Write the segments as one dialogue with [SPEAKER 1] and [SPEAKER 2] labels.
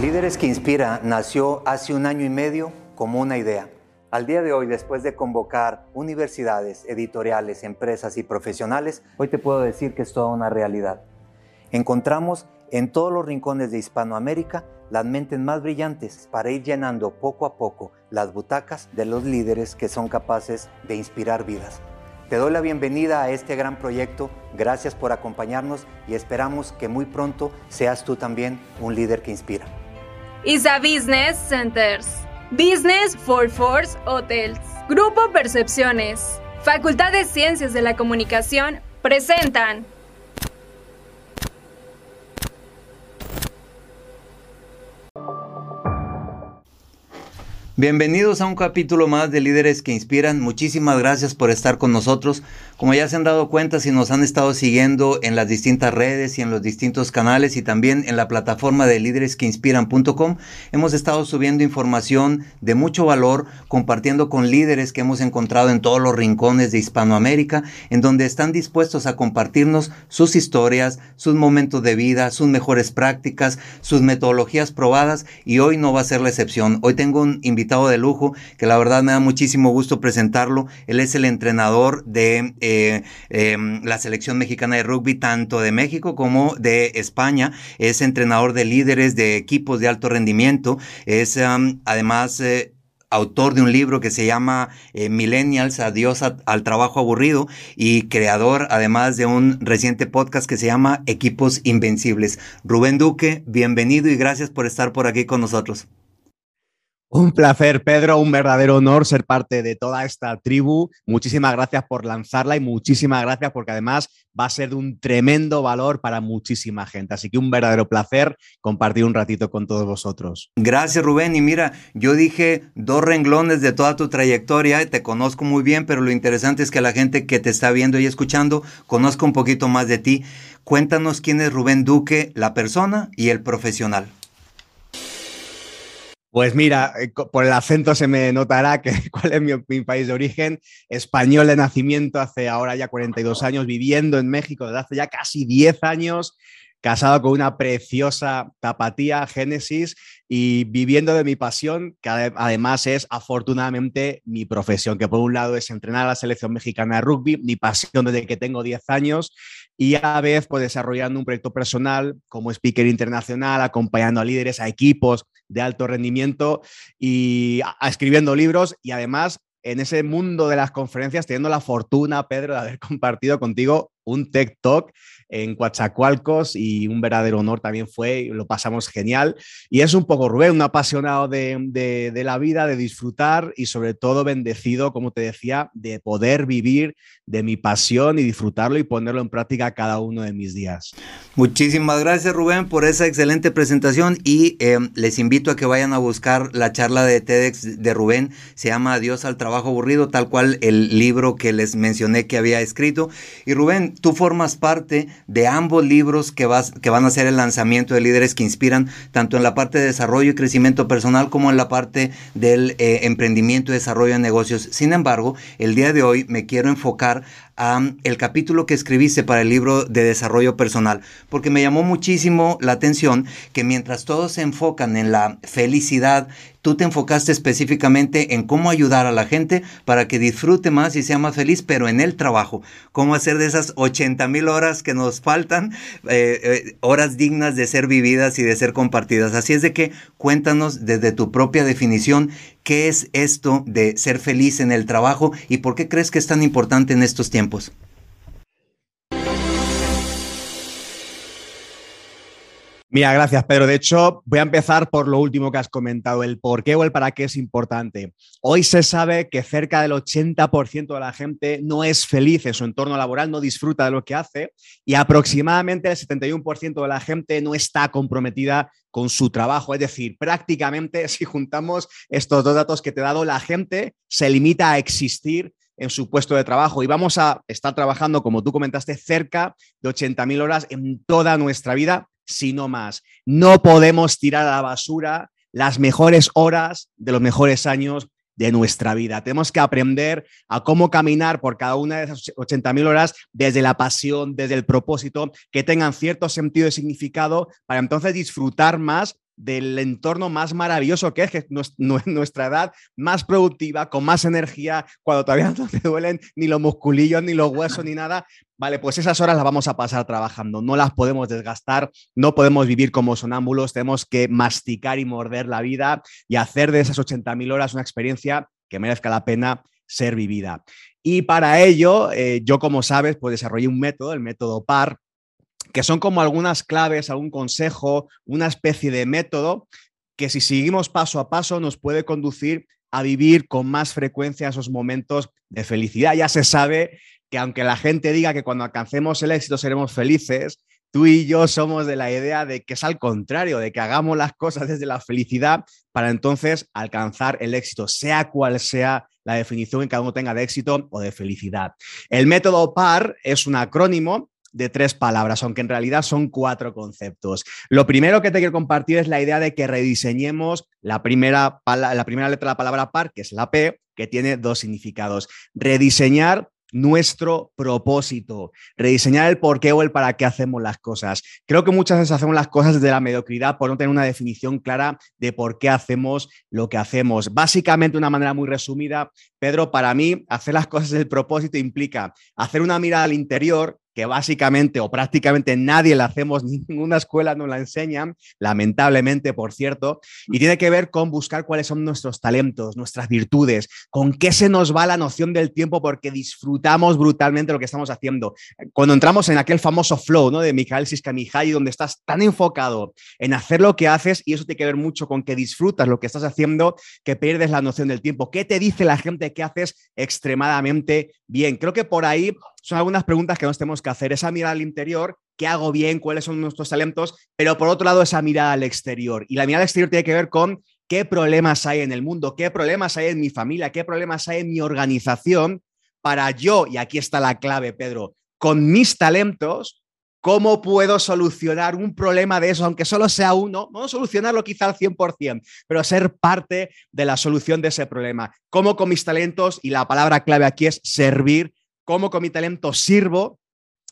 [SPEAKER 1] Líderes que Inspira nació hace un año y medio como una idea. Al día de hoy, después de convocar universidades, editoriales, empresas y profesionales, hoy te puedo decir que es toda una realidad. Encontramos en todos los rincones de Hispanoamérica las mentes más brillantes para ir llenando poco a poco las butacas de los líderes que son capaces de inspirar vidas. Te doy la bienvenida a este gran proyecto, gracias por acompañarnos y esperamos que muy pronto seas tú también un líder que inspira.
[SPEAKER 2] ISA Business Centers, Business for Force Hotels, Grupo Percepciones, Facultad de Ciencias de la Comunicación presentan
[SPEAKER 1] Bienvenidos a un capítulo más de Líderes que Inspiran. Muchísimas gracias por estar con nosotros. Como ya se han dado cuenta, si nos han estado siguiendo en las distintas redes y en los distintos canales y también en la plataforma de líderesqueinspiran.com, hemos estado subiendo información de mucho valor, compartiendo con líderes que hemos encontrado en todos los rincones de Hispanoamérica, en donde están dispuestos a compartirnos sus historias, sus momentos de vida, sus mejores prácticas, sus metodologías probadas y hoy no va a ser la excepción. Hoy tengo un invitado de lujo, que la verdad me da muchísimo gusto presentarlo. Él es el entrenador de eh, em, la selección mexicana de rugby, tanto de México como de España. Es entrenador de líderes de equipos de alto rendimiento. Es además... Eh, autor de un libro que se llama eh, Millennials, Adiós al Trabajo Aburrido y creador además de un reciente podcast que se llama Equipos Invencibles. Rubén Duque, bienvenido y gracias por estar por aquí con nosotros.
[SPEAKER 3] Un placer, Pedro, un verdadero honor ser parte de toda esta tribu. Muchísimas gracias por lanzarla y muchísimas gracias porque además va a ser de un tremendo valor para muchísima gente. Así que un verdadero placer compartir un ratito con todos vosotros.
[SPEAKER 1] Gracias, Rubén. Y mira, yo dije dos renglones de toda tu trayectoria, te conozco muy bien, pero lo interesante es que la gente que te está viendo y escuchando conozca un poquito más de ti. Cuéntanos quién es Rubén Duque, la persona y el profesional.
[SPEAKER 3] Pues mira, eh, por el acento se me notará que cuál es mi, país de origen. Español de nacimiento, hace ahora ya 42 años, viviendo en México desde hace ya casi 10 años, casado con una preciosa tapatía, Génesis, y viviendo de mi pasión, que además es afortunadamente mi profesión, que por un lado es entrenar a la selección mexicana de rugby, mi pasión desde que tengo 10 años, y a la vez pues desarrollando un proyecto personal como speaker internacional, acompañando a líderes, a equipos de alto rendimiento y escribiendo libros y además en ese mundo de las conferencias teniendo la fortuna, Pedro, de haber compartido contigo un TED Talk en Coatzacoalcos y un verdadero honor también fue, lo pasamos genial. Y es un poco Rubén, un apasionado de, la vida, de disfrutar y sobre todo bendecido, como te decía, de poder vivir de mi pasión y disfrutarlo y ponerlo en práctica cada uno de mis días.
[SPEAKER 1] Muchísimas gracias Rubén por esa excelente presentación y eh, les invito a que vayan a buscar la charla de TEDx de Rubén, se llama Adiós al trabajo aburrido, tal cual el libro que les mencioné que había escrito. Y Rubén, tú formas parte de ambos libros que, vas, que van a ser el lanzamiento de líderes que inspiran, tanto en la parte de desarrollo y crecimiento personal como en la parte del eh, emprendimiento y desarrollo de negocios. Sin embargo, el día de hoy me quiero enfocar el capítulo que escribiste para el libro de desarrollo personal, porque me llamó muchísimo la atención que mientras todos se enfocan en la felicidad tú te enfocaste específicamente en cómo ayudar a la gente para que disfrute más y sea más feliz, pero en el trabajo. Cómo hacer de esas 80 mil horas que nos faltan, eh, eh, horas dignas de ser vividas y de ser compartidas. Así es de que cuéntanos desde tu propia definición qué es esto de ser feliz en el trabajo y por qué crees que es tan importante en estos tiempos.
[SPEAKER 3] Mira, gracias, Pedro. De hecho, voy a empezar por lo último que has comentado, el por qué o el para qué es importante. Hoy se sabe que cerca del 80% de la gente no es feliz en su entorno laboral, no disfruta de lo que hace y aproximadamente el 71% de la gente no está comprometida con su trabajo. Es decir, prácticamente si juntamos estos dos datos que te he dado, la gente se limita a existir en su puesto de trabajo y vamos a estar trabajando, como tú comentaste, cerca de 80.000 horas en toda nuestra vida sino más. No podemos tirar a la basura las mejores horas de los mejores años de nuestra vida. Tenemos que aprender a cómo caminar por cada una de esas 80.000 horas desde la pasión, desde el propósito, que tengan cierto sentido y significado para entonces disfrutar más del entorno más maravilloso que es, que nuestra edad más productiva, con más energía, cuando todavía no te duelen ni los musculillos, ni los huesos, ni nada. Vale, pues esas horas las vamos a pasar trabajando, no las podemos desgastar, no podemos vivir como sonámbulos, tenemos que masticar y morder la vida y hacer de esas 80.000 horas una experiencia que merezca la pena ser vivida. Y para ello, eh, yo como sabes, pues desarrollé un método, el método PAR, que son como algunas claves, algún consejo, una especie de método que si seguimos paso a paso nos puede conducir a vivir con más frecuencia esos momentos de felicidad. Ya se sabe que aunque la gente diga que cuando alcancemos el éxito seremos felices, tú y yo somos de la idea de que es al contrario, de que hagamos las cosas desde la felicidad para entonces alcanzar el éxito, sea cual sea la definición que cada uno tenga de éxito o de felicidad. El método PAR es un acrónimo de tres palabras, aunque en realidad son cuatro conceptos. Lo primero que te quiero compartir es la idea de que rediseñemos la primera, la primera letra de la palabra par, que es la P, que tiene dos significados. Rediseñar nuestro propósito, rediseñar el por qué o el para qué hacemos las cosas. Creo que muchas veces hacemos las cosas desde la mediocridad por no tener una definición clara de por qué hacemos lo que hacemos. Básicamente, una manera muy resumida, Pedro, para mí, hacer las cosas del propósito implica hacer una mirada al interior que básicamente o prácticamente nadie la hacemos, ninguna escuela nos la enseñan, lamentablemente, por cierto, y tiene que ver con buscar cuáles son nuestros talentos, nuestras virtudes, con qué se nos va la noción del tiempo porque disfrutamos brutalmente lo que estamos haciendo. Cuando entramos en aquel famoso flow ¿no? de Mikhail Siskamihai, donde estás tan enfocado en hacer lo que haces, y eso tiene que ver mucho con que disfrutas lo que estás haciendo, que pierdes la noción del tiempo. ¿Qué te dice la gente que haces extremadamente bien? Creo que por ahí son algunas preguntas que nos tenemos que hacer. Esa mirada al interior, qué hago bien, cuáles son nuestros talentos, pero por otro lado esa mirada al exterior. Y la mirada al exterior tiene que ver con qué problemas hay en el mundo, qué problemas hay en mi familia, qué problemas hay en mi organización para yo, y aquí está la clave, Pedro, con mis talentos, ¿Cómo puedo solucionar un problema de eso, aunque solo sea uno? No solucionarlo quizá al 100%, pero ser parte de la solución de ese problema. ¿Cómo con mis talentos? Y la palabra clave aquí es servir cómo con mi talento sirvo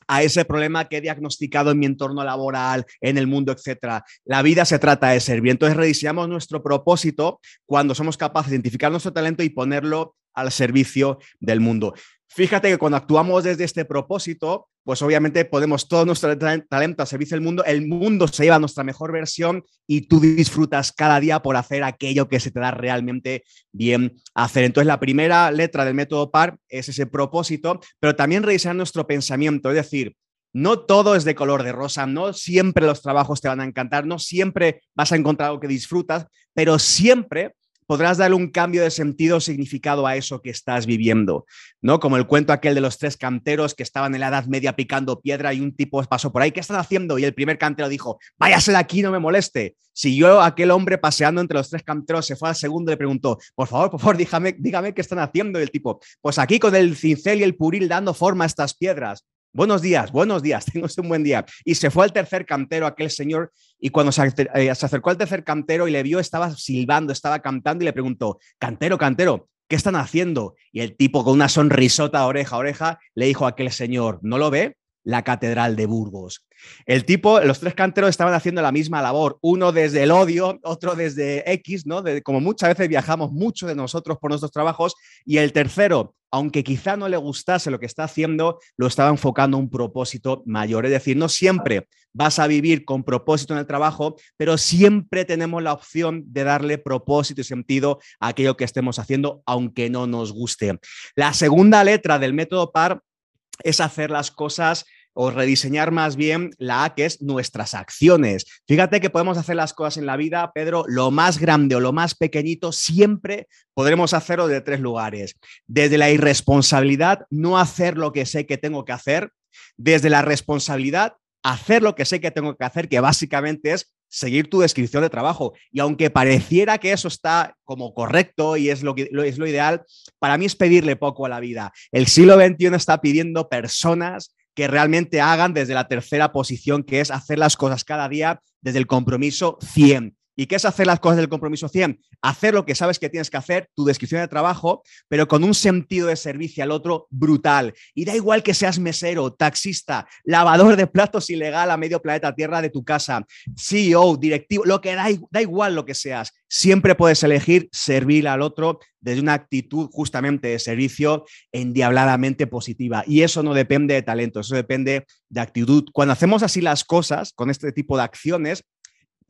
[SPEAKER 3] a ese problema que he diagnosticado en mi entorno laboral, en el mundo, etcétera. La vida se trata de servir. Entonces rediseñamos nuestro propósito cuando somos capaces de identificar nuestro talento y ponerlo al servicio del mundo. Fíjate que cuando actuamos desde este propósito, pues obviamente podemos todo nuestro talento a servicio del mundo, el mundo se lleva nuestra mejor versión y tú disfrutas cada día por hacer aquello que se te da realmente bien hacer. Entonces, la primera letra del método PAR es ese propósito, pero también revisar nuestro pensamiento, es decir, no todo es de color de rosa, no siempre los trabajos te van a encantar, no siempre vas a encontrar algo que disfrutas, pero siempre podrás darle un cambio de sentido o significado a eso que estás viviendo, ¿no? Como el cuento aquel de los tres canteros que estaban en la Edad Media picando piedra y un tipo pasó por ahí, ¿qué están haciendo? Y el primer cantero dijo, váyase de aquí, no me moleste. Siguió aquel hombre paseando entre los tres canteros, se fue al segundo y le preguntó, por favor, por favor, dígame, dígame qué están haciendo. Y el tipo, pues aquí con el cincel y el puril dando forma a estas piedras. Buenos días, buenos días, tengo un buen día. Y se fue al tercer cantero, aquel señor, y cuando eh, se, acercó al tercer cantero y le vio, estaba silbando, estaba cantando y le preguntó, cantero, cantero, ¿qué están haciendo? Y el tipo con una sonrisota oreja a oreja le dijo a aquel señor, ¿no lo ve? La catedral de Burgos. El tipo, los tres canteros estaban haciendo la misma labor, uno desde el odio, otro desde X, ¿no? De, como muchas veces viajamos mucho de nosotros por nuestros trabajos, y el tercero, aunque quizá no le gustase lo que está haciendo, lo estaba enfocando a un propósito mayor. Es decir, no siempre vas a vivir con propósito en el trabajo, pero siempre tenemos la opción de darle propósito y sentido a aquello que estemos haciendo, aunque no nos guste. La segunda letra del método PAR es hacer las cosas o rediseñar más bien la A, que es nuestras acciones. Fíjate que podemos hacer las cosas en la vida, Pedro, lo más grande o lo más pequeñito, siempre podremos hacerlo de tres lugares. Desde la irresponsabilidad, no hacer lo que sé que tengo que hacer. Desde la responsabilidad, hacer lo que sé que tengo que hacer, que básicamente es seguir tu descripción de trabajo. Y aunque pareciera que eso está como correcto y es lo, que, es lo ideal, para mí es pedirle poco a la vida. El siglo XXI está pidiendo personas que realmente hagan desde la tercera posición, que es hacer las cosas cada día desde el compromiso 100. ¿Y qué es hacer las cosas del compromiso 100? Hacer lo que sabes que tienes que hacer, tu descripción de trabajo, pero con un sentido de servicio al otro brutal. Y da igual que seas mesero, taxista, lavador de platos ilegal a medio planeta Tierra de tu casa, CEO, directivo, lo que da, da igual lo que seas. Siempre puedes elegir servir al otro desde una actitud justamente de servicio endiabladamente positiva. Y eso no depende de talento, eso depende de actitud. Cuando hacemos así las cosas, con este tipo de acciones,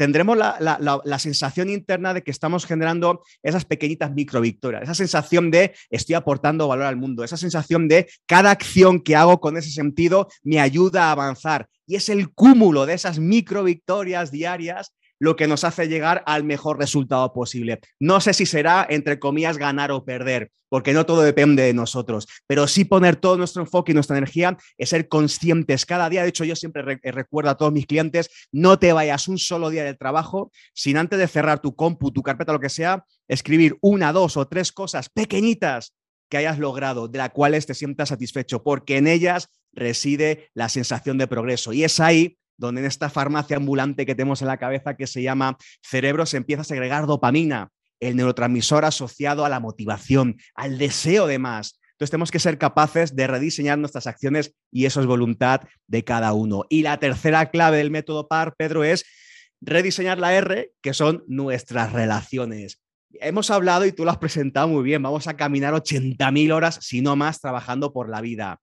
[SPEAKER 3] tendremos la, sensación interna de que estamos generando esas pequeñitas microvictorias, esa sensación de estoy aportando valor al mundo, esa sensación de cada acción que hago con ese sentido me ayuda a avanzar. Y es el cúmulo de esas microvictorias diarias lo que nos hace llegar al mejor resultado posible. No sé si será, entre comillas, ganar o perder, porque no todo depende de nosotros, pero sí poner todo nuestro enfoque y nuestra energía es ser conscientes cada día. De hecho, yo siempre eh, recuerdo a todos mis clientes, no te vayas un solo día del trabajo sin antes de cerrar tu compu, tu carpeta, lo que sea, escribir una, dos o tres cosas pequeñitas que hayas logrado, de las cuales te sientas satisfecho, porque en ellas reside la sensación de progreso. Y es ahí donde en esta farmacia ambulante que tenemos en la cabeza que se llama cerebro se empieza a segregar dopamina, el neurotransmisor asociado a la motivación, al deseo de más. Entonces tenemos que ser capaces de rediseñar nuestras acciones y eso es voluntad de cada uno. Y la tercera clave del método PAR, Pedro, es rediseñar la R, que son nuestras relaciones. Hemos hablado y tú lo has presentado muy bien, vamos a caminar 80.000 horas, si no más, trabajando por la vida.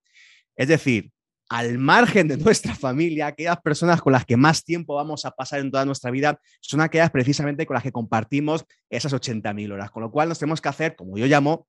[SPEAKER 3] Es decir, al margen de nuestra familia, aquellas personas con las que más tiempo vamos a pasar en toda nuestra vida son aquellas precisamente con las que compartimos esas 80.000 horas. Con lo cual nos tenemos que hacer, como yo llamo,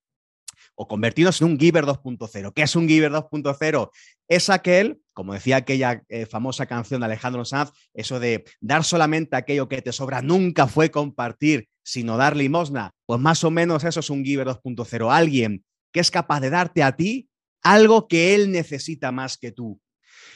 [SPEAKER 3] o convertirnos en un Giver 2.0. ¿Qué es un Giver 2.0? Es aquel, como decía aquella eh, famosa canción de Alejandro Sanz, eso de dar solamente aquello que te sobra nunca fue compartir, sino dar limosna. Pues más o menos eso es un Giver 2.0. Alguien que es capaz de darte a ti algo que él necesita más que tú.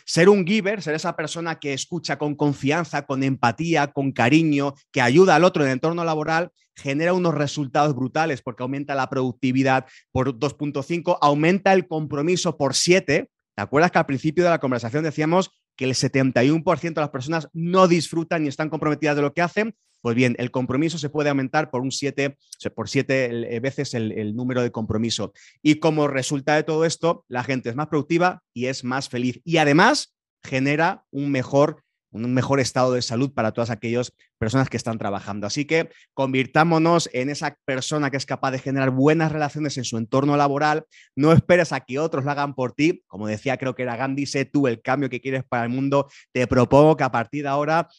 [SPEAKER 3] Ser un giver, ser esa persona que escucha con confianza, con empatía, con cariño, que ayuda al otro en el entorno laboral, genera unos resultados brutales porque aumenta la productividad por 2.5, aumenta el compromiso por 7. ¿Te acuerdas que al principio de la conversación decíamos que el 71% de las personas no disfrutan ni están comprometidas de lo que hacen? Pues bien, el compromiso se puede aumentar por un 7, por 7 eh, veces el, número de compromiso. Y como resultado de todo esto, la gente es más productiva y es más feliz. Y además genera un mejor un mejor estado de salud para todas aquellas personas que están trabajando. Así que convirtámonos en esa persona que es capaz de generar buenas relaciones en su entorno laboral. No esperes a que otros lo hagan por ti. Como decía, creo que era Gandhi, sé tú el cambio que quieres para el mundo. Te propongo que a partir de ahora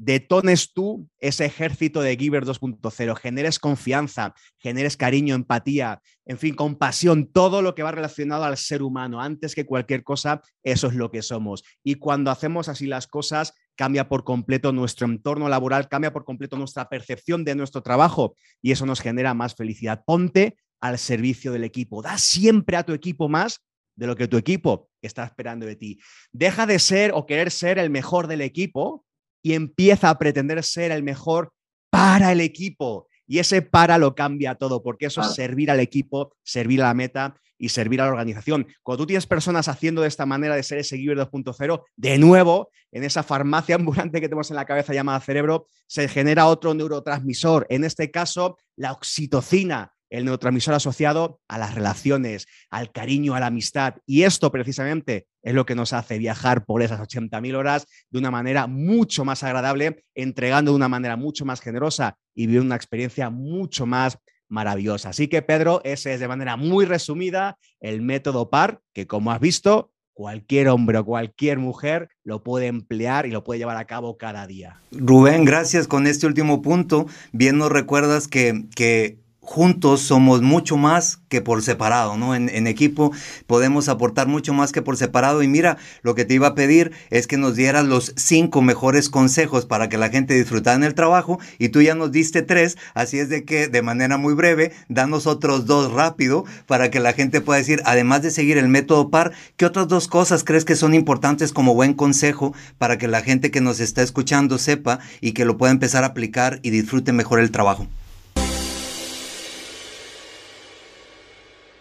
[SPEAKER 3] detones tú ese ejército de Giver 2.0, generes confianza, generes cariño, empatía, en fin, compasión, todo lo que va relacionado al ser humano. Antes que cualquier cosa, eso es lo que somos. Y cuando hacemos así las cosas, cambia por completo nuestro entorno laboral, cambia por completo nuestra percepción de nuestro trabajo y eso nos genera más felicidad. Ponte al servicio del equipo, da siempre a tu equipo más de lo que tu equipo está esperando de ti. Deja de ser o querer ser el mejor del equipo y empieza a pretender ser el mejor para el equipo. Y ese para lo cambia todo, porque eso es servir al equipo, servir a la meta y servir a la organización. Cuando tú tienes personas haciendo de esta manera de ser ese Giver 2.0, de nuevo, en esa farmacia ambulante que tenemos en la cabeza llamada cerebro, se genera otro neurotransmisor, en este caso la oxitocina, el neurotransmisor asociado a las relaciones, al cariño, a la amistad. Y esto precisamente es lo que nos hace viajar por esas 80.000 horas de una manera mucho más agradable, entregando de una manera mucho más generosa y viviendo una experiencia mucho más maravillosa. Así que Pedro, ese es de manera muy resumida el método PAR, que como has visto, cualquier hombre o cualquier mujer lo puede emplear y lo puede llevar a cabo cada día.
[SPEAKER 1] Rubén, gracias con este último punto. Bien nos recuerdas que, que juntos somos mucho más que por separado, ¿no? En, equipo podemos aportar mucho más que por separado. Y mira, lo que te iba a pedir es que nos dieras los cinco mejores consejos para que la gente disfrutara en el trabajo. Y tú ya nos diste tres, así es de que de manera muy breve, danos otros dos rápido para que la gente pueda decir, además de seguir el método PAR, ¿qué otras dos cosas crees que son importantes como buen consejo para que la gente que nos está escuchando sepa y que lo pueda empezar a aplicar y disfrute mejor el trabajo?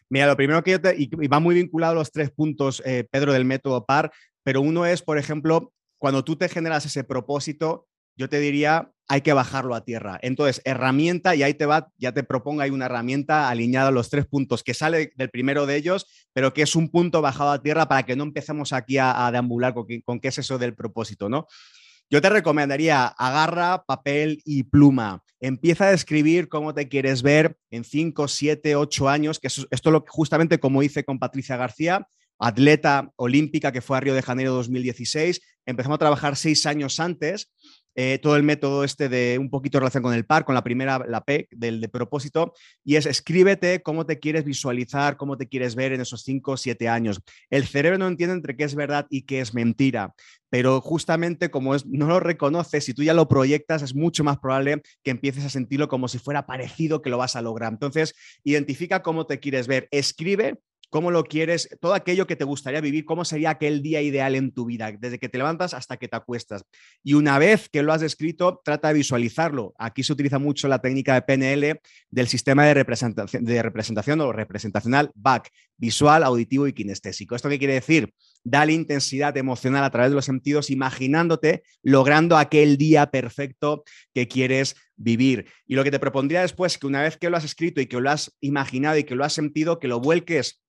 [SPEAKER 3] Mira, lo primero que yo te, y va muy vinculado a los tres puntos, eh, Pedro, del método PAR, pero uno es, por ejemplo, cuando tú te generas ese propósito, yo te diría, hay que bajarlo a tierra. Entonces, herramienta, y ahí te va, ya te propongo, hay una herramienta alineada a los tres puntos, que sale del primero de ellos, pero que es un punto bajado a tierra para que no empecemos aquí a, deambular con, con, qué es eso del propósito, ¿no? Yo te recomendaría, agarra papel y pluma, empieza a escribir cómo te quieres ver en 5, 7, 8 años, que esto es lo, justamente como hice con Patricia García, atleta olímpica que fue a Río de Janeiro 2016. Empezamos a trabajar seis años antes eh, todo el método este de un poquito de relación con el par, con la primera, la P del de propósito, y es escríbete cómo te quieres visualizar, cómo te quieres ver en esos 5 o 7 años. El cerebro no entiende entre qué es verdad y qué es mentira, pero justamente como es, no lo reconoces, si tú ya lo proyectas, es mucho más probable que empieces a sentirlo como si fuera parecido que lo vas a lograr. Entonces, identifica cómo te quieres ver, escribe cómo lo quieres, todo aquello que te gustaría vivir, cómo sería aquel día ideal en tu vida, desde que te levantas hasta que te acuestas. Y una vez que lo has escrito, trata de visualizarlo. Aquí se utiliza mucho la técnica de PNL del sistema de representación, de representación o representacional BAC, visual, auditivo y kinestésico. ¿Esto qué quiere decir? Dale intensidad emocional a través de los sentidos, imaginándote logrando aquel día perfecto que quieres vivir. Y lo que te propondría después, que una vez que lo has escrito y que lo has imaginado y que lo has sentido, que lo vuelques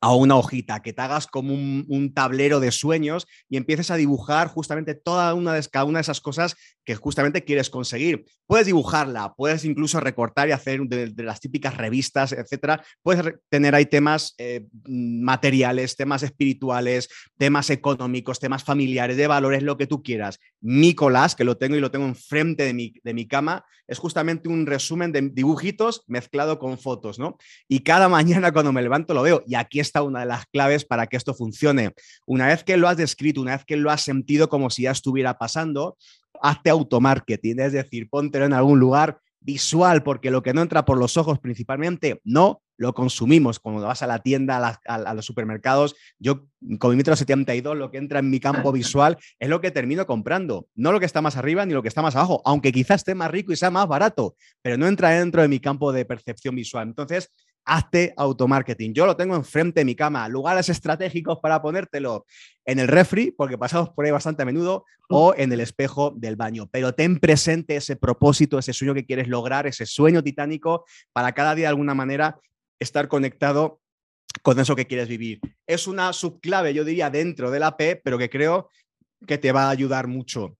[SPEAKER 3] a una hojita, que te hagas como un, tablero de sueños y empieces a dibujar justamente toda una de, cada una de esas cosas que justamente quieres conseguir. Puedes dibujarla, puedes incluso recortar y hacer de, las típicas revistas, etcétera. Puedes tener ahí temas eh, materiales, temas espirituales, temas económicos, temas familiares, de valores, lo que tú quieras. Nicolás, que lo tengo y lo tengo enfrente de mi, de mi cama, es justamente un resumen de dibujitos mezclado con fotos, ¿no? Y cada mañana cuando me levanto lo veo y aquí está una de las claves para que esto funcione. Una vez que lo has descrito, una vez que lo has sentido como si ya estuviera pasando, hazte automarketing, es decir, póntelo en algún lugar visual, porque lo que no entra por los ojos principalmente, no lo consumimos. Cuando vas a la tienda, a, los supermercados, yo con mi metro 72, lo que entra en mi campo visual es lo que termino comprando, no lo que está más arriba ni lo que está más abajo, aunque quizás esté más rico y sea más barato, pero no entra dentro de mi campo de percepción visual. Entonces, hazte automarketing. Yo lo tengo enfrente de mi cama, lugares estratégicos para ponértelo en el refri, porque pasamos por ahí bastante a menudo, o en el espejo del baño. Pero ten presente ese propósito, ese sueño que quieres lograr, ese sueño titánico, para cada día de alguna manera estar conectado con eso que quieres vivir. Es una subclave, yo diría, dentro de la P, pero que creo que te va a ayudar mucho.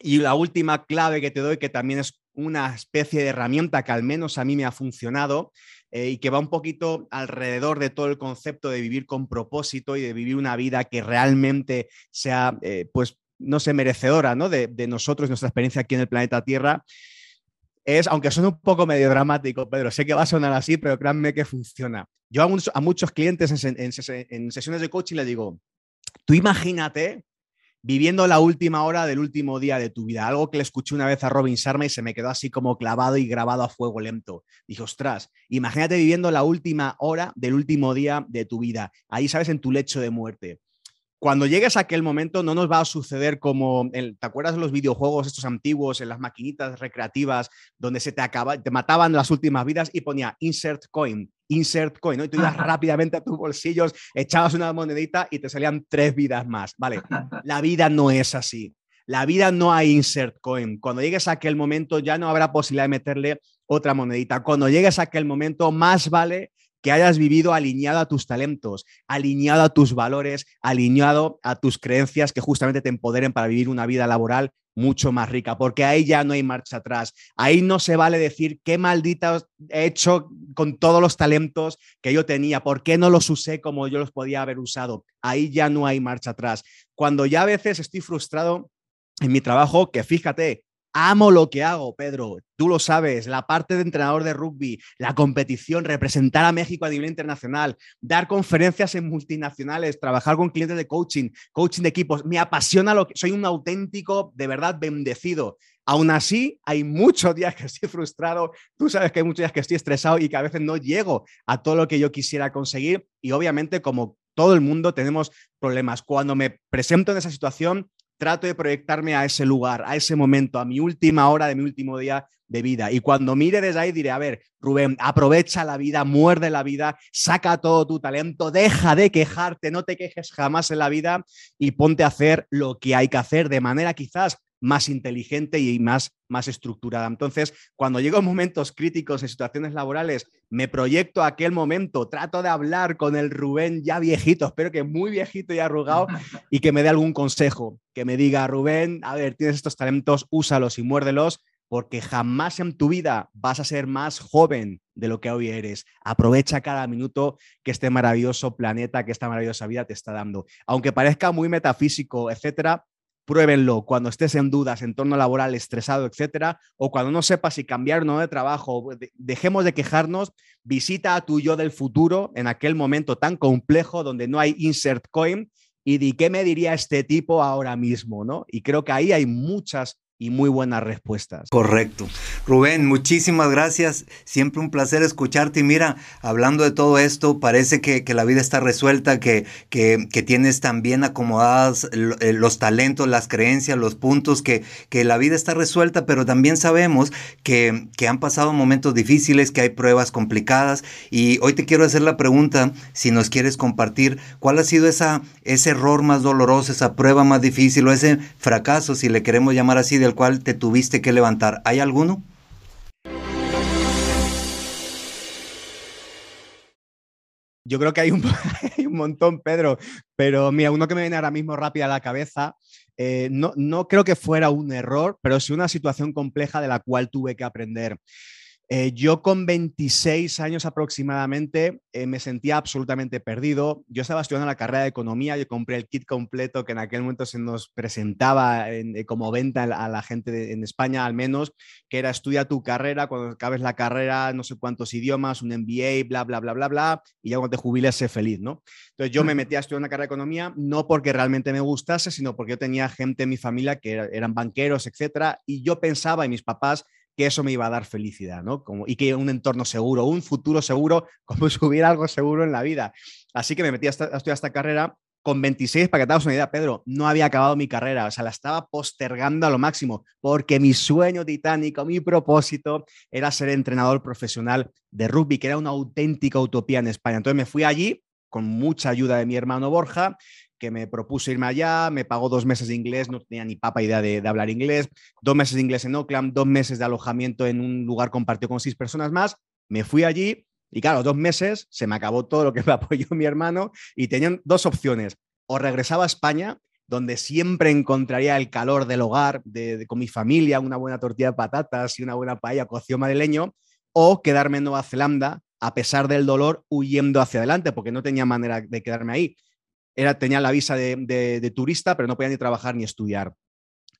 [SPEAKER 3] Y la última clave que te doy, que también es una especie de herramienta que al menos a mí me ha funcionado, eh, y que va un poquito alrededor de todo el concepto de vivir con propósito y de vivir una vida que realmente sea, eh, pues, no sé, merecedora ¿no? De, de nosotros, nuestra experiencia aquí en el planeta Tierra es, aunque suene un poco medio dramático, Pedro, sé que va a sonar así, pero créanme que funciona. Yo a, muchos clientes en, sesiones de coaching les digo, tú imagínate viviendo la última hora del último día de tu vida. Algo que le escuché una vez a Robin Sharma y se me quedó así como clavado y grabado a fuego lento. Dije, ostras, imagínate viviendo la última hora del último día de tu vida. Ahí, sabes, en tu lecho de muerte cuando llegues a aquel momento no nos va a suceder como, ¿te acuerdas de los videojuegos estos antiguos, en las maquinitas recreativas, donde se te, acaba, te mataban las últimas vidas y ponía insert coin, insert coin, ¿no? Y tú ibas rápidamente a tus bolsillos, echabas una monedita y te salían tres vidas más, ¿vale? La vida no es así. La vida no hay insert coin. Cuando llegues a aquel momento ya no habrá posibilidad de meterle otra monedita. Cuando llegues a aquel momento, más vale que hayas vivido alineado a tus talentos, alineado a tus valores, alineado a tus creencias que justamente te empoderen para vivir una vida laboral mucho más rica, porque ahí ya no hay marcha atrás. Ahí no se vale decir qué maldita he hecho con todos los talentos que yo tenía, por qué no los usé como yo los podía haber usado. Ahí ya no hay marcha atrás. Cuando ya a veces estoy frustrado en mi trabajo, que fíjate, Amo lo que hago, Pedro. Tú lo sabes, la parte de entrenador de rugby, la competición, representar a México a nivel internacional, dar conferencias en multinacionales, trabajar con clientes de coaching, coaching de equipos. Me apasiona lo que soy un auténtico, de verdad, bendecido. Aún así, hay muchos días que estoy frustrado. Tú sabes que hay muchos días que estoy estresado y que a veces no llego a todo lo que yo quisiera conseguir. Y obviamente, como todo el mundo, tenemos problemas. Cuando me presento en esa situación, trato de proyectarme a ese lugar, a ese momento, a mi última hora de mi último día de vida. Y cuando mire desde ahí diré, a ver, Rubén, aprovecha la vida, muerde la vida, saca todo tu talento, deja de quejarte, no te quejes jamás en la vida y ponte a hacer lo que hay que hacer de manera quizás más inteligente y más, más estructurada. Entonces, cuando llego a momentos críticos en situaciones laborales, me proyecto a aquel momento, trato de hablar con el Rubén ya viejito, espero que muy viejito y arrugado, y que me dé algún consejo, que me diga, Rubén, a ver, tienes estos talentos, úsalos y muérdelos, porque jamás en tu vida vas a ser más joven de lo que hoy eres. Aprovecha cada minuto que este maravilloso planeta, que esta maravillosa vida te está dando. Aunque parezca muy metafísico, etcétera, pruébenlo cuando estés en dudas, en torno laboral, estresado, etcétera, o cuando no sepas si cambiar o no de trabajo, dejemos de quejarnos, visita a tu yo del futuro en aquel momento tan complejo donde no hay insert coin y di qué me diría este tipo ahora mismo, ¿no? Y creo que ahí hay muchas y muy buenas respuestas.
[SPEAKER 1] Correcto. Rubén, muchísimas gracias. Siempre un placer escucharte. Y mira, hablando de todo esto, parece que, la vida está resuelta, que, que, que tienes también acomodadas eh, los talentos, las creencias, los puntos, que, que la vida está resuelta, pero también sabemos que, que han pasado momentos difíciles, que hay pruebas complicadas. Y hoy te quiero hacer la pregunta, si nos quieres compartir, ¿cuál ha sido esa, ese error más doloroso, esa prueba más difícil o ese fracaso, si le queremos llamar así, de cual te tuviste que levantar. ¿Hay alguno?
[SPEAKER 3] Yo creo que hay un, un, montón, Pedro, pero mira, uno que me viene ahora mismo rápido a la cabeza, eh, no, no creo que fuera un error, pero sí una situación compleja de la cual tuve que aprender. Eh, yo con 26 años aproximadamente eh, me sentía absolutamente perdido. Yo estaba estudiando la carrera de economía, yo compré el kit completo que en aquel momento se nos presentaba eh, como venta a la gente en España al menos, que era estudia tu carrera, cuando acabes la carrera no sé cuántos idiomas, un MBA, bla, bla, bla, bla, bla, y ya cuando te jubiles sé feliz, ¿no? Entonces yo me metí a estudiar una carrera de economía no porque realmente me gustase, sino porque yo tenía gente en mi familia que eran banqueros, etcétera, y yo pensaba, y mis papás, que eso me iba a dar felicidad, ¿no? Como, y que un entorno seguro, un futuro seguro, como si hubiera algo seguro en la vida. Así que me metí a, estudiar esta carrera con 26, para que te hagas una idea, Pedro, no había acabado mi carrera, o sea, la estaba postergando a lo máximo, porque mi sueño titánico, mi propósito era ser entrenador profesional de rugby, que era una auténtica utopía en España. Entonces me fui allí con mucha ayuda de mi hermano Borja, que me propuso irme allá, me pagó dos meses de inglés, no tenía ni papa idea de, hablar inglés, dos meses de inglés en Oakland, dos meses de alojamiento en un lugar compartido con seis personas más, me fui allí y claro, dos meses se me acabó todo lo que me apoyó mi hermano y tenían dos opciones, o regresaba a España, donde siempre encontraría el calor del hogar, de, con mi familia, una buena tortilla de patatas y una buena paella cocido madrileño, o quedarme en Nueva Zelanda a pesar del dolor huyendo hacia adelante, porque no tenía manera de quedarme ahí era, tenía la visa de, turista, pero no podía ni trabajar ni estudiar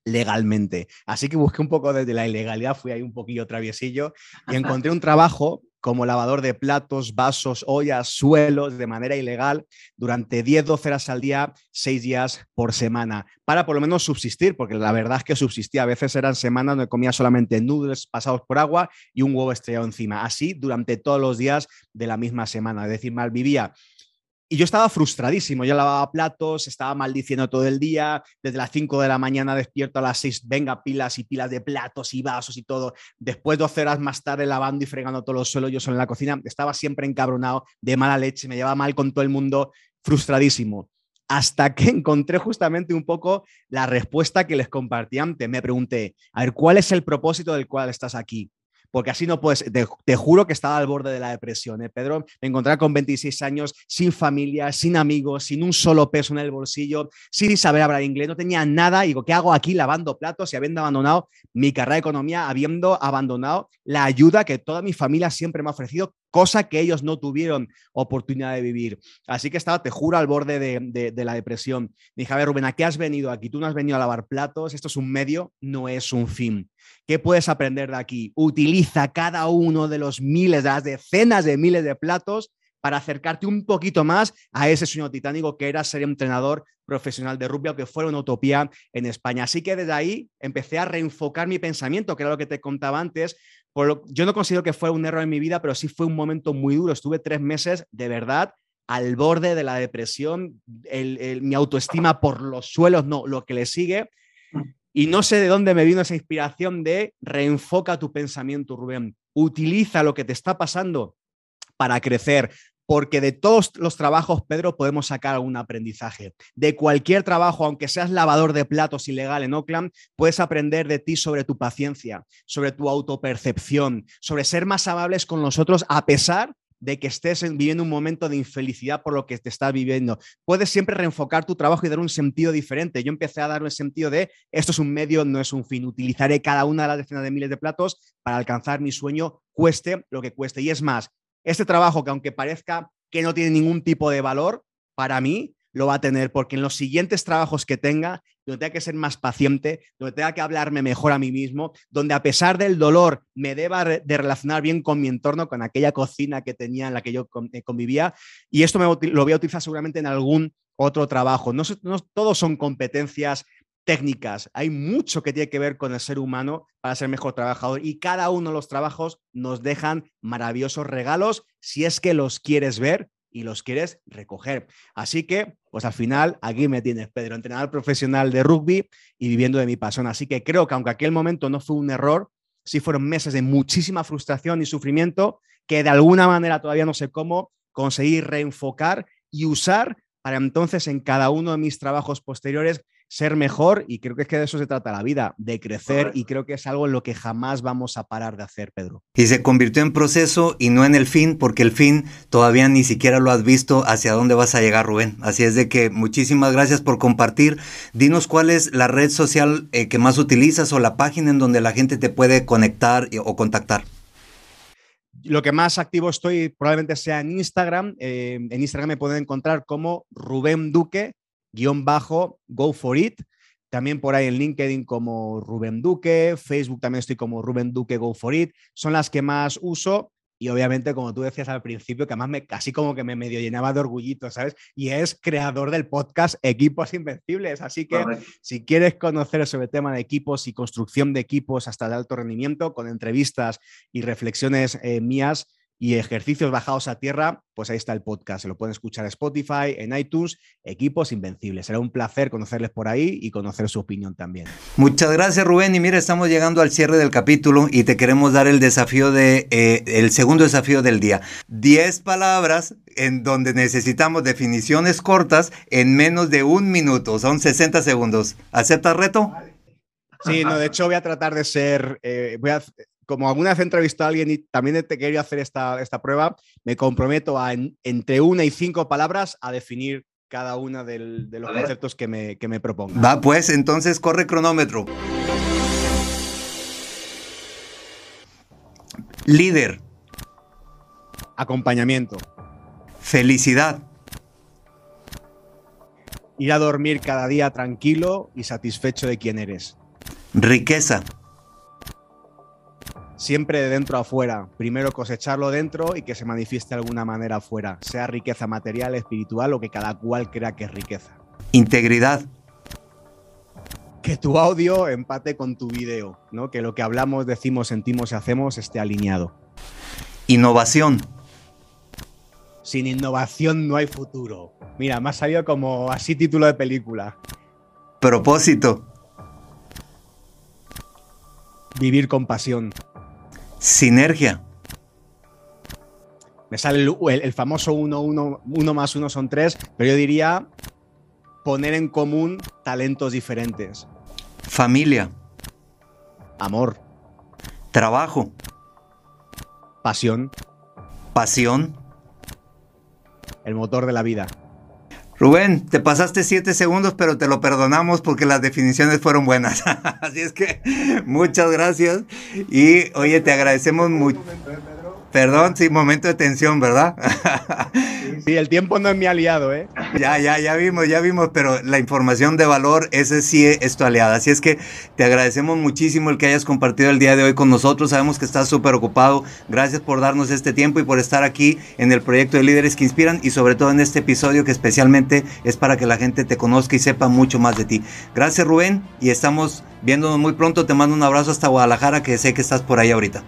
[SPEAKER 3] legalmente. Así que busqué un poco desde la ilegalidad, fui ahí un poquillo traviesillo y encontré un trabajo como lavador de platos, vasos, ollas, suelos de manera ilegal durante 10-12 horas al día, 6 días por semana, para por lo menos subsistir, porque la verdad es que subsistía. A veces eran semanas donde comía solamente noodles pasados por agua y un huevo estrellado encima. Así durante todos los días de la misma semana. Es decir, malvivía y yo estaba frustradísimo, yo lavaba platos, estaba maldiciendo todo el día, desde las 5 de la mañana despierto a las 6, venga, pilas y pilas de platos y vasos y todo. Después 12 horas más tarde lavando y fregando todos los suelos, yo solo en la cocina, estaba siempre encabronado, de mala leche, me llevaba mal con todo el mundo, frustradísimo. Hasta que encontré justamente un poco la respuesta que les compartí antes. Me pregunté, a ver, ¿cuál es el propósito del cual estás aquí? Porque así no puedes, te, juro que estaba al borde de la depresión. ¿eh? Pedro, me encontré con 26 años, sin familia, sin amigos, sin un solo peso en el bolsillo, sin saber hablar inglés, no tenía nada. Y digo, ¿qué hago aquí lavando platos y habiendo abandonado mi carrera de economía, habiendo abandonado la ayuda que toda mi familia siempre me ha ofrecido? Cosa que ellos no tuvieron oportunidad de vivir. Así que estaba, te juro, al borde de, la depresión. dije, a ver, Rubén, ¿a qué has venido aquí? Tú no has venido a lavar platos, esto es un medio, no es un fin. ¿Qué puedes aprender de aquí? Utiliza cada uno de los miles, de las decenas de miles de platos para acercarte un poquito más a ese sueño titánico que era ser entrenador profesional de rugby, aunque fuera una utopía en España. Así que desde ahí empecé a reenfocar mi pensamiento, que era lo que te contaba antes, yo no considero que fue un error en mi vida, pero sí fue un momento muy duro. Estuve tres meses de verdad al borde de la depresión, mi autoestima por los suelos, no, lo que le sigue. Y no sé de dónde me vino esa inspiración de reenfoca tu pensamiento, Rubén. Utiliza lo que te está pasando para crecer, porque de todos los trabajos, Pedro, podemos sacar algún aprendizaje. De cualquier trabajo, aunque seas lavador de platos ilegal en Oakland, puedes aprender de ti sobre tu paciencia, sobre tu autopercepción, sobre ser más amables con nosotros a pesar de que estés viviendo un momento de infelicidad por lo que te estás viviendo. Puedes siempre reenfocar tu trabajo y dar un sentido diferente. Yo empecé a dar un sentido de esto es un medio, no es un fin. Utilizaré cada una de las decenas de miles de platos para alcanzar mi sueño, cueste lo que cueste. Y es más, este trabajo que aunque parezca que no tiene ningún tipo de valor, para mí lo va a tener, porque en los siguientes trabajos que tenga, donde tenga que ser más paciente, donde tenga que hablarme mejor a mí mismo, donde a pesar del dolor me deba de relacionar bien con mi entorno, con aquella cocina que tenía en la que yo eh, convivía, y esto me, lo voy a utilizar seguramente en algún otro trabajo. No, no todos son competencias técnicas, hay mucho que tiene que ver con el ser humano para ser mejor trabajador y cada uno de los trabajos nos dejan maravillosos regalos si es que los quieres ver y los quieres recoger. Así que, pues al final, aquí me tienes, Pedro, entrenador profesional de rugby y viviendo de mi pasión. Así que creo que aunque aquel momento no fue un error, sí fueron meses de muchísima frustración y sufrimiento que de alguna manera todavía no sé cómo conseguir reenfocar y usar para entonces en cada uno de mis trabajos posteriores ser mejor y creo que es que de eso se trata la vida, de crecer y creo que es algo en lo que jamás vamos a parar de hacer, Pedro.
[SPEAKER 1] Y se convirtió en proceso y no en el fin, porque el fin todavía ni siquiera lo has visto hacia dónde vas a llegar, Rubén. Así es de que muchísimas gracias por compartir. Dinos cuál es la red social eh, que más utilizas o la página en donde la gente te puede conectar o contactar.
[SPEAKER 3] Lo que más activo estoy probablemente sea en Instagram. Eh, en Instagram me pueden encontrar como Rubén Duque guion bajo, go for it. También por ahí en LinkedIn como Rubén Duque, Facebook también estoy como Rubén Duque, go for it. Son las que más uso y obviamente, como tú decías al principio, que además me casi como que me medio llenaba de orgullito, ¿sabes? Y es creador del podcast Equipos Invencibles. Así que si quieres conocer sobre el tema de equipos y construcción de equipos hasta de alto rendimiento, con entrevistas y reflexiones eh, mías, y ejercicios bajados a tierra, pues ahí está el podcast. Se lo pueden escuchar en Spotify, en iTunes, Equipos Invencibles. Será un placer conocerles por ahí y conocer su opinión también.
[SPEAKER 1] Muchas gracias, Rubén. Y mira, estamos llegando al cierre del capítulo y te queremos dar el desafío de, eh, el segundo desafío del día. Diez palabras en donde necesitamos definiciones cortas en menos de un minuto. Son 60 segundos. ¿Aceptas reto?
[SPEAKER 3] Sí, no, de hecho voy a tratar de ser, eh, voy a, como alguna vez he entrevistado a alguien y también te quería hacer esta, esta prueba, me comprometo a entre una y cinco palabras a definir cada una de los conceptos que me, que me proponga.
[SPEAKER 1] Va, pues entonces corre cronómetro. Líder.
[SPEAKER 3] Acompañamiento.
[SPEAKER 1] Felicidad.
[SPEAKER 3] Ir a dormir cada día tranquilo y satisfecho de quién eres.
[SPEAKER 1] Riqueza
[SPEAKER 3] siempre de dentro a afuera. Primero cosecharlo dentro y que se manifieste de alguna manera afuera, sea riqueza material, espiritual o que cada cual crea que es riqueza.
[SPEAKER 1] Integridad.
[SPEAKER 3] Que tu audio empate con tu video, ¿no? Que lo que hablamos, decimos, sentimos y hacemos esté alineado.
[SPEAKER 1] Innovación.
[SPEAKER 3] Sin innovación no hay futuro. Mira, me ha salido como así título de película.
[SPEAKER 1] Propósito.
[SPEAKER 3] Vivir con pasión.
[SPEAKER 1] Sinergia.
[SPEAKER 3] Me sale el, famoso 1 uno, uno, más 1 son 3, pero yo diría poner en común talentos diferentes.
[SPEAKER 1] Familia.
[SPEAKER 3] Amor.
[SPEAKER 1] Trabajo.
[SPEAKER 3] Pasión.
[SPEAKER 1] Pasión.
[SPEAKER 3] El motor de la vida.
[SPEAKER 1] Rubén, te pasaste siete segundos, pero te lo perdonamos porque las definiciones fueron buenas. Así es que muchas gracias. Y oye, te agradecemos mucho. Perdón, sí, momento de tensión, ¿verdad?
[SPEAKER 3] Sí, el tiempo no es mi aliado, ¿eh?
[SPEAKER 1] Ya, ya, ya vimos, ya vimos, pero la información de valor, ese sí es tu aliada. Así es que te agradecemos muchísimo el que hayas compartido el día de hoy con nosotros. Sabemos que estás súper ocupado. Gracias por darnos este tiempo y por estar aquí en el proyecto de Líderes que Inspiran y sobre todo en este episodio que especialmente es para que la gente te conozca y sepa mucho más de ti. Gracias, Rubén, y estamos viéndonos muy pronto. Te mando un abrazo hasta Guadalajara, que sé que estás por ahí ahorita.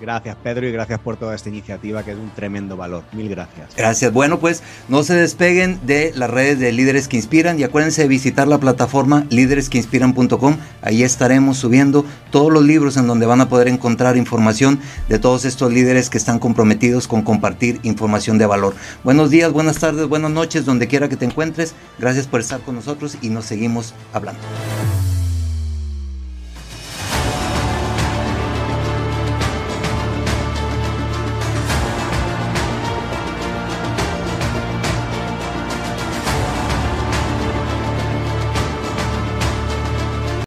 [SPEAKER 3] Gracias, Pedro, y gracias por toda esta iniciativa que es un tremendo valor. Mil gracias.
[SPEAKER 1] Gracias. Bueno, pues no se despeguen de las redes de Líderes que Inspiran y acuérdense de visitar la plataforma líderesqueinspiran.com. Ahí estaremos subiendo todos los libros en donde van a poder encontrar información de todos estos líderes que están comprometidos con compartir información de valor. Buenos días, buenas tardes, buenas noches, donde quiera que te encuentres. Gracias por estar con nosotros y nos seguimos hablando.